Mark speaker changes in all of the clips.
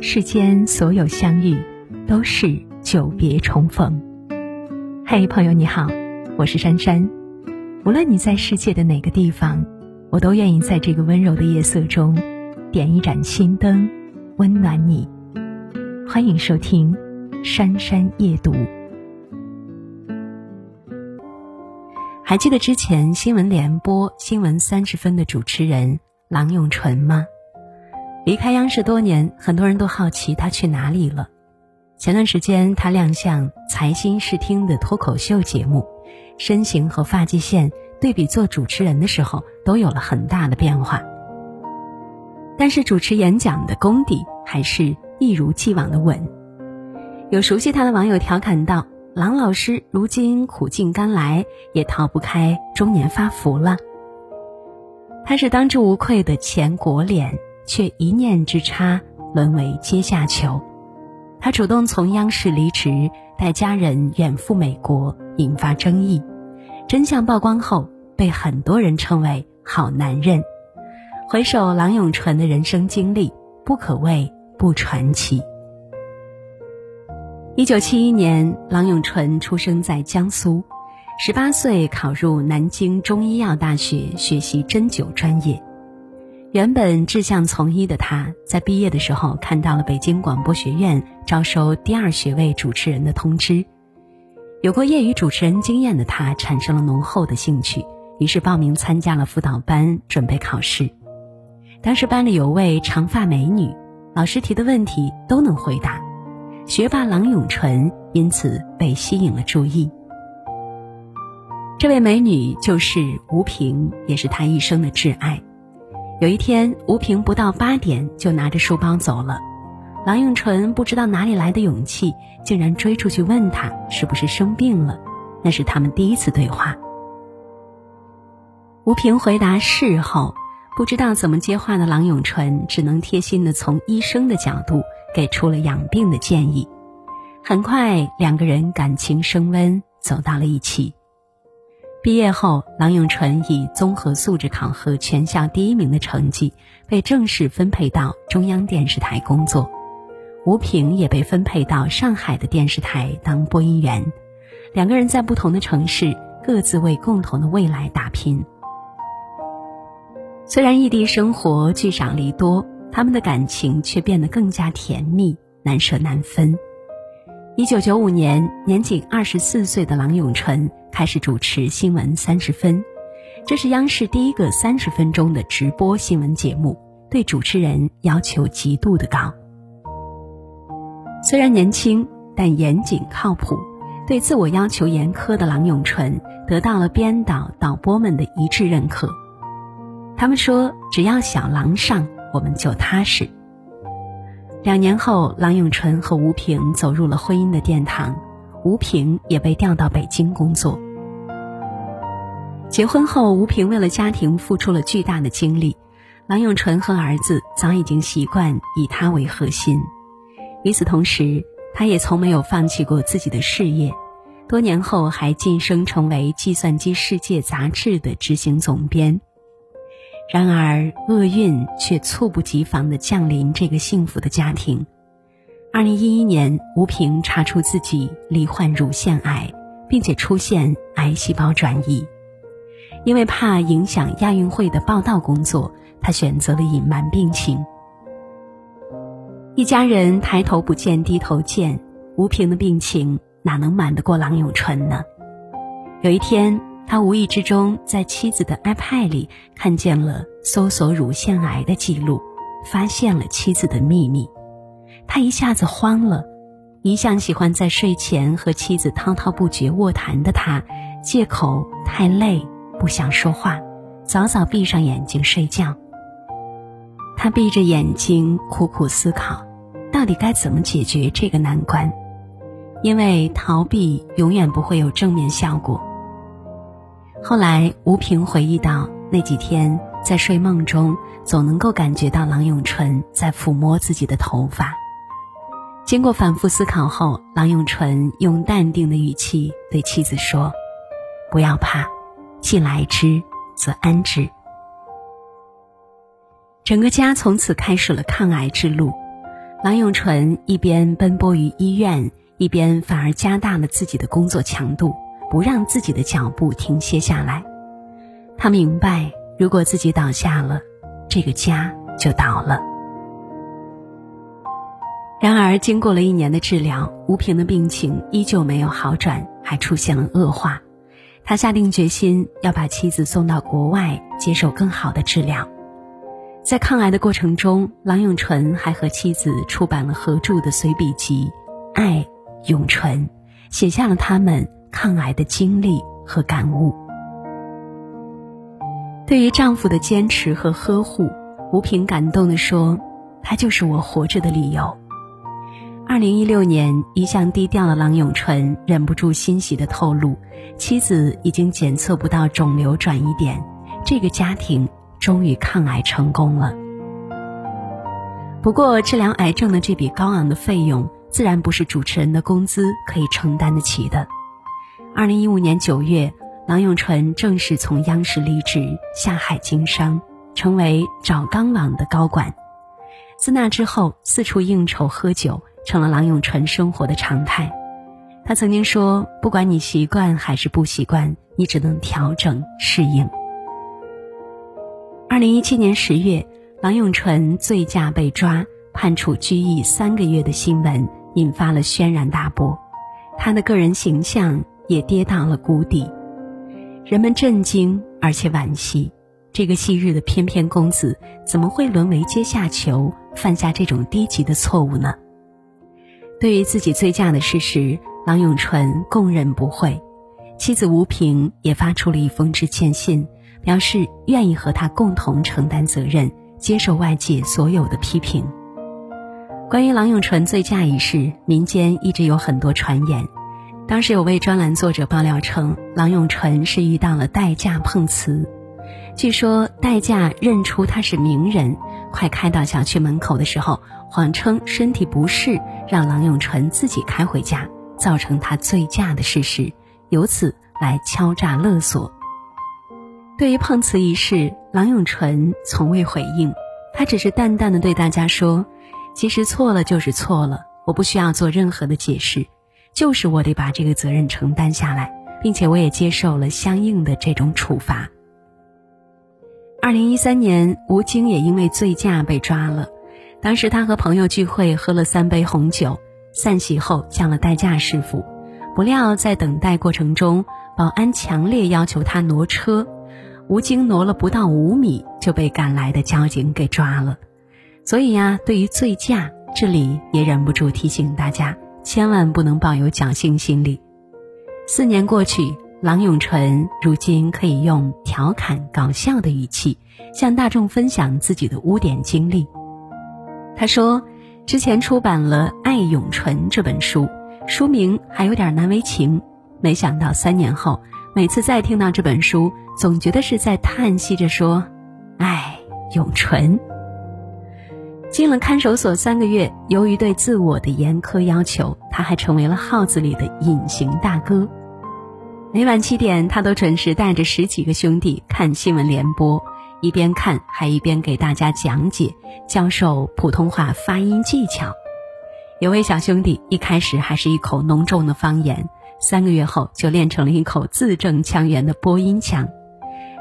Speaker 1: 世间所有相遇，都是久别重逢。嘿，朋友你好，我是珊珊。无论你在世界的哪个地方，我都愿意在这个温柔的夜色中，点一盏心灯，温暖你。欢迎收听《珊珊夜读》。还记得之前新闻联播《新闻三十分》的主持人郎永淳吗？离开央视多年，很多人都好奇他去哪里了。前段时间，他亮相财新视听的脱口秀节目，身形和发际线对比做主持人的时候都有了很大的变化。但是主持演讲的功底还是一如既往的稳。有熟悉他的网友调侃道。郎老师如今苦尽甘来，也逃不开中年发福了。他是当之无愧的前国脸，却一念之差沦为阶下囚。他主动从央视离职，带家人远赴美国，引发争议。真相曝光后，被很多人称为好男人。回首郎永淳的人生经历，不可谓不传奇。一九七一年，郎永淳出生在江苏，十八岁考入南京中医药大学学习针灸专业。原本志向从医的他，在毕业的时候看到了北京广播学院招收第二学位主持人的通知。有过业余主持人经验的他，产生了浓厚的兴趣，于是报名参加了辅导班，准备考试。当时班里有位长发美女，老师提的问题都能回答。学霸郎永淳因此被吸引了注意。这位美女就是吴萍，也是他一生的挚爱。有一天，吴萍不到八点就拿着书包走了，郎永淳不知道哪里来的勇气，竟然追出去问他是不是生病了。那是他们第一次对话。吴萍回答是后，不知道怎么接话的郎永淳只能贴心的从医生的角度。给出了养病的建议，很快两个人感情升温，走到了一起。毕业后，郎永淳以综合素质考核全校第一名的成绩，被正式分配到中央电视台工作。吴萍也被分配到上海的电视台当播音员。两个人在不同的城市，各自为共同的未来打拼。虽然异地生活，聚少离多。他们的感情却变得更加甜蜜，难舍难分。一九九五年，年仅二十四岁的郎永淳开始主持《新闻三十分》，这是央视第一个三十分钟的直播新闻节目，对主持人要求极度的高。虽然年轻，但严谨靠谱，对自我要求严苛的郎永淳得到了编导、导播们的一致认可。他们说：“只要小郎上。”我们就踏实。两年后，郎永淳和吴萍走入了婚姻的殿堂，吴萍也被调到北京工作。结婚后，吴萍为了家庭付出了巨大的精力，郎永淳和儿子早已经习惯以他为核心。与此同时，他也从没有放弃过自己的事业，多年后还晋升成为《计算机世界》杂志的执行总编。然而，厄运却猝不及防地降临这个幸福的家庭。二零一一年，吴萍查出自己罹患乳腺癌，并且出现癌细胞转移。因为怕影响亚运会的报道工作，她选择了隐瞒病情。一家人抬头不见低头见，吴萍的病情哪能瞒得过郎永淳呢？有一天。他无意之中在妻子的 iPad 里看见了搜索乳腺癌的记录，发现了妻子的秘密，他一下子慌了。一向喜欢在睡前和妻子滔滔不绝卧谈的他，借口太累不想说话，早早闭上眼睛睡觉。他闭着眼睛苦苦思考，到底该怎么解决这个难关，因为逃避永远不会有正面效果。后来，吴萍回忆到，那几天在睡梦中，总能够感觉到郎永淳在抚摸自己的头发。经过反复思考后，郎永淳用淡定的语气对妻子说：“不要怕，既来之，则安之。”整个家从此开始了抗癌之路。郎永淳一边奔波于医院，一边反而加大了自己的工作强度，不让自己的脚步停歇下来。他明白，如果自己倒下了，这个家就倒了。然而，经过了一年的治疗，吴平的病情依旧没有好转，还出现了恶化。他下定决心要把妻子送到国外接受更好的治疗。在抗癌的过程中，郎永淳还和妻子出版了合著的随笔集《爱永淳》，写下了他们抗癌的经历和感悟。对于丈夫的坚持和呵护，吴萍感动地说：“他就是我活着的理由。”二零一六年，一向低调的郎永淳忍不住欣喜地透露，妻子已经检测不到肿瘤转移点，这个家庭终于抗癌成功了。不过，治疗癌症的这笔高昂的费用，自然不是主持人的工资可以承担得起的。二零一五年九月，郎永淳正式从央视离职，下海经商，成为找钢网的高管。自那之后，四处应酬喝酒。成了郎永淳生活的常态。他曾经说：“不管你习惯还是不习惯，你只能调整适应。”二零一七年十月，郎永淳醉驾被抓，判处拘役三个月的新闻引发了轩然大波，他的个人形象也跌到了谷底。人们震惊而且惋惜，这个昔日的翩翩公子怎么会沦为阶下囚，犯下这种低级的错误呢？对于自己醉驾的事实，郎永淳供认不讳，妻子吴萍也发出了一封致歉信，表示愿意和他共同承担责任，接受外界所有的批评。关于郎永淳醉驾一事，民间一直有很多传言。当时有位专栏作者爆料称，郎永淳是遇到了代驾碰瓷，据说代驾认出他是名人，快开到小区门口的时候。谎称身体不适，让郎永淳自己开回家，造成他醉驾的事实，由此来敲诈勒索。对于碰瓷一事，郎永淳从未回应，他只是淡淡的对大家说：“其实错了就是错了，我不需要做任何的解释，就是我得把这个责任承担下来，并且我也接受了相应的这种处罚。”二零一三年，吴京也因为醉驾被抓了。当时他和朋友聚会，喝了三杯红酒，散席后叫了代驾师傅，不料在等待过程中，保安强烈要求他挪车，吴京挪了不到五米就被赶来的交警给抓了。所以呀，对于醉驾，这里也忍不住提醒大家，千万不能抱有侥幸心理。四年过去，郎永淳如今可以用调侃搞笑的语气，向大众分享自己的污点经历。他说：“之前出版了《爱永淳》这本书，书名还有点难为情。没想到三年后，每次再听到这本书，总觉得是在叹息着说：‘爱永淳。’进了看守所三个月，由于对自我的严苛要求，他还成为了号子里的隐形大哥。每晚七点，他都准时带着十几个兄弟看新闻联播。”一边看还一边给大家讲解，教授普通话发音技巧。有位小兄弟一开始还是一口浓重的方言，三个月后就练成了一口字正腔圆的播音腔。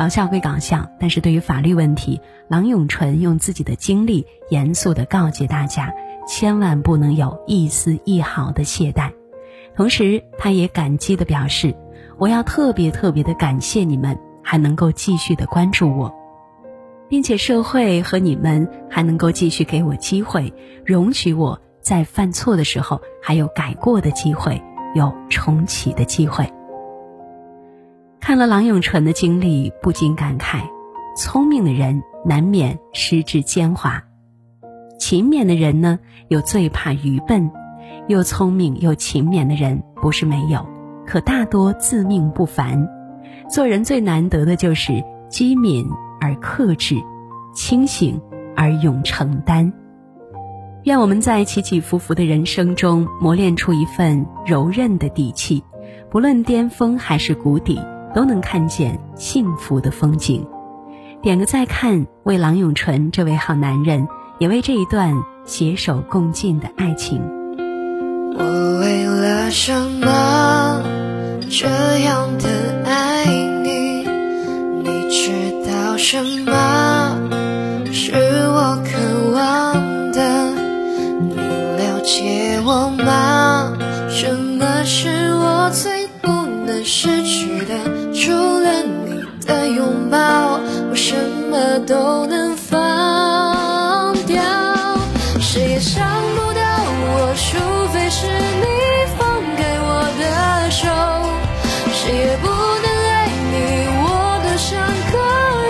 Speaker 1: 搞笑归搞笑，但是对于法律问题，郎永淳用自己的经历严肃地告诫大家，千万不能有一丝一毫的懈怠。同时，他也感激地表示：“我要特别特别的感谢你们，还能够继续的关注我。”并且社会和你们还能够继续给我机会，容许我在犯错的时候还有改过的机会，有重启的机会。看了郎永淳的经历，不禁感慨：聪明的人难免失之奸猾，勤勉的人呢又最怕愚笨。又聪明又勤勉的人不是没有，可大多自命不凡。做人最难得的就是机敏。而克制，清醒而勇承担。愿我们在起起伏伏的人生中磨练出一份柔韧的底气，不论巅峰还是谷底，都能看见幸福的风景。点个再看，为郎永淳这位好男人也为这一段携手共进的爱情。
Speaker 2: 我为了什么这样的爱你？你知道什么么都能放掉。谁也伤不到我，除非是你放开我的手，谁也不能爱你，我的伤可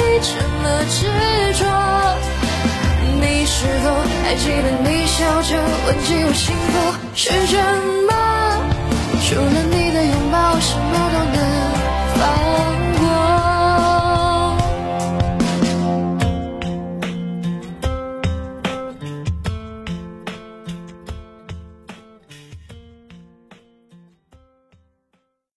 Speaker 2: 以这么执着。你是否还记得你笑着问起我幸福是什么？除了你的拥抱，什么。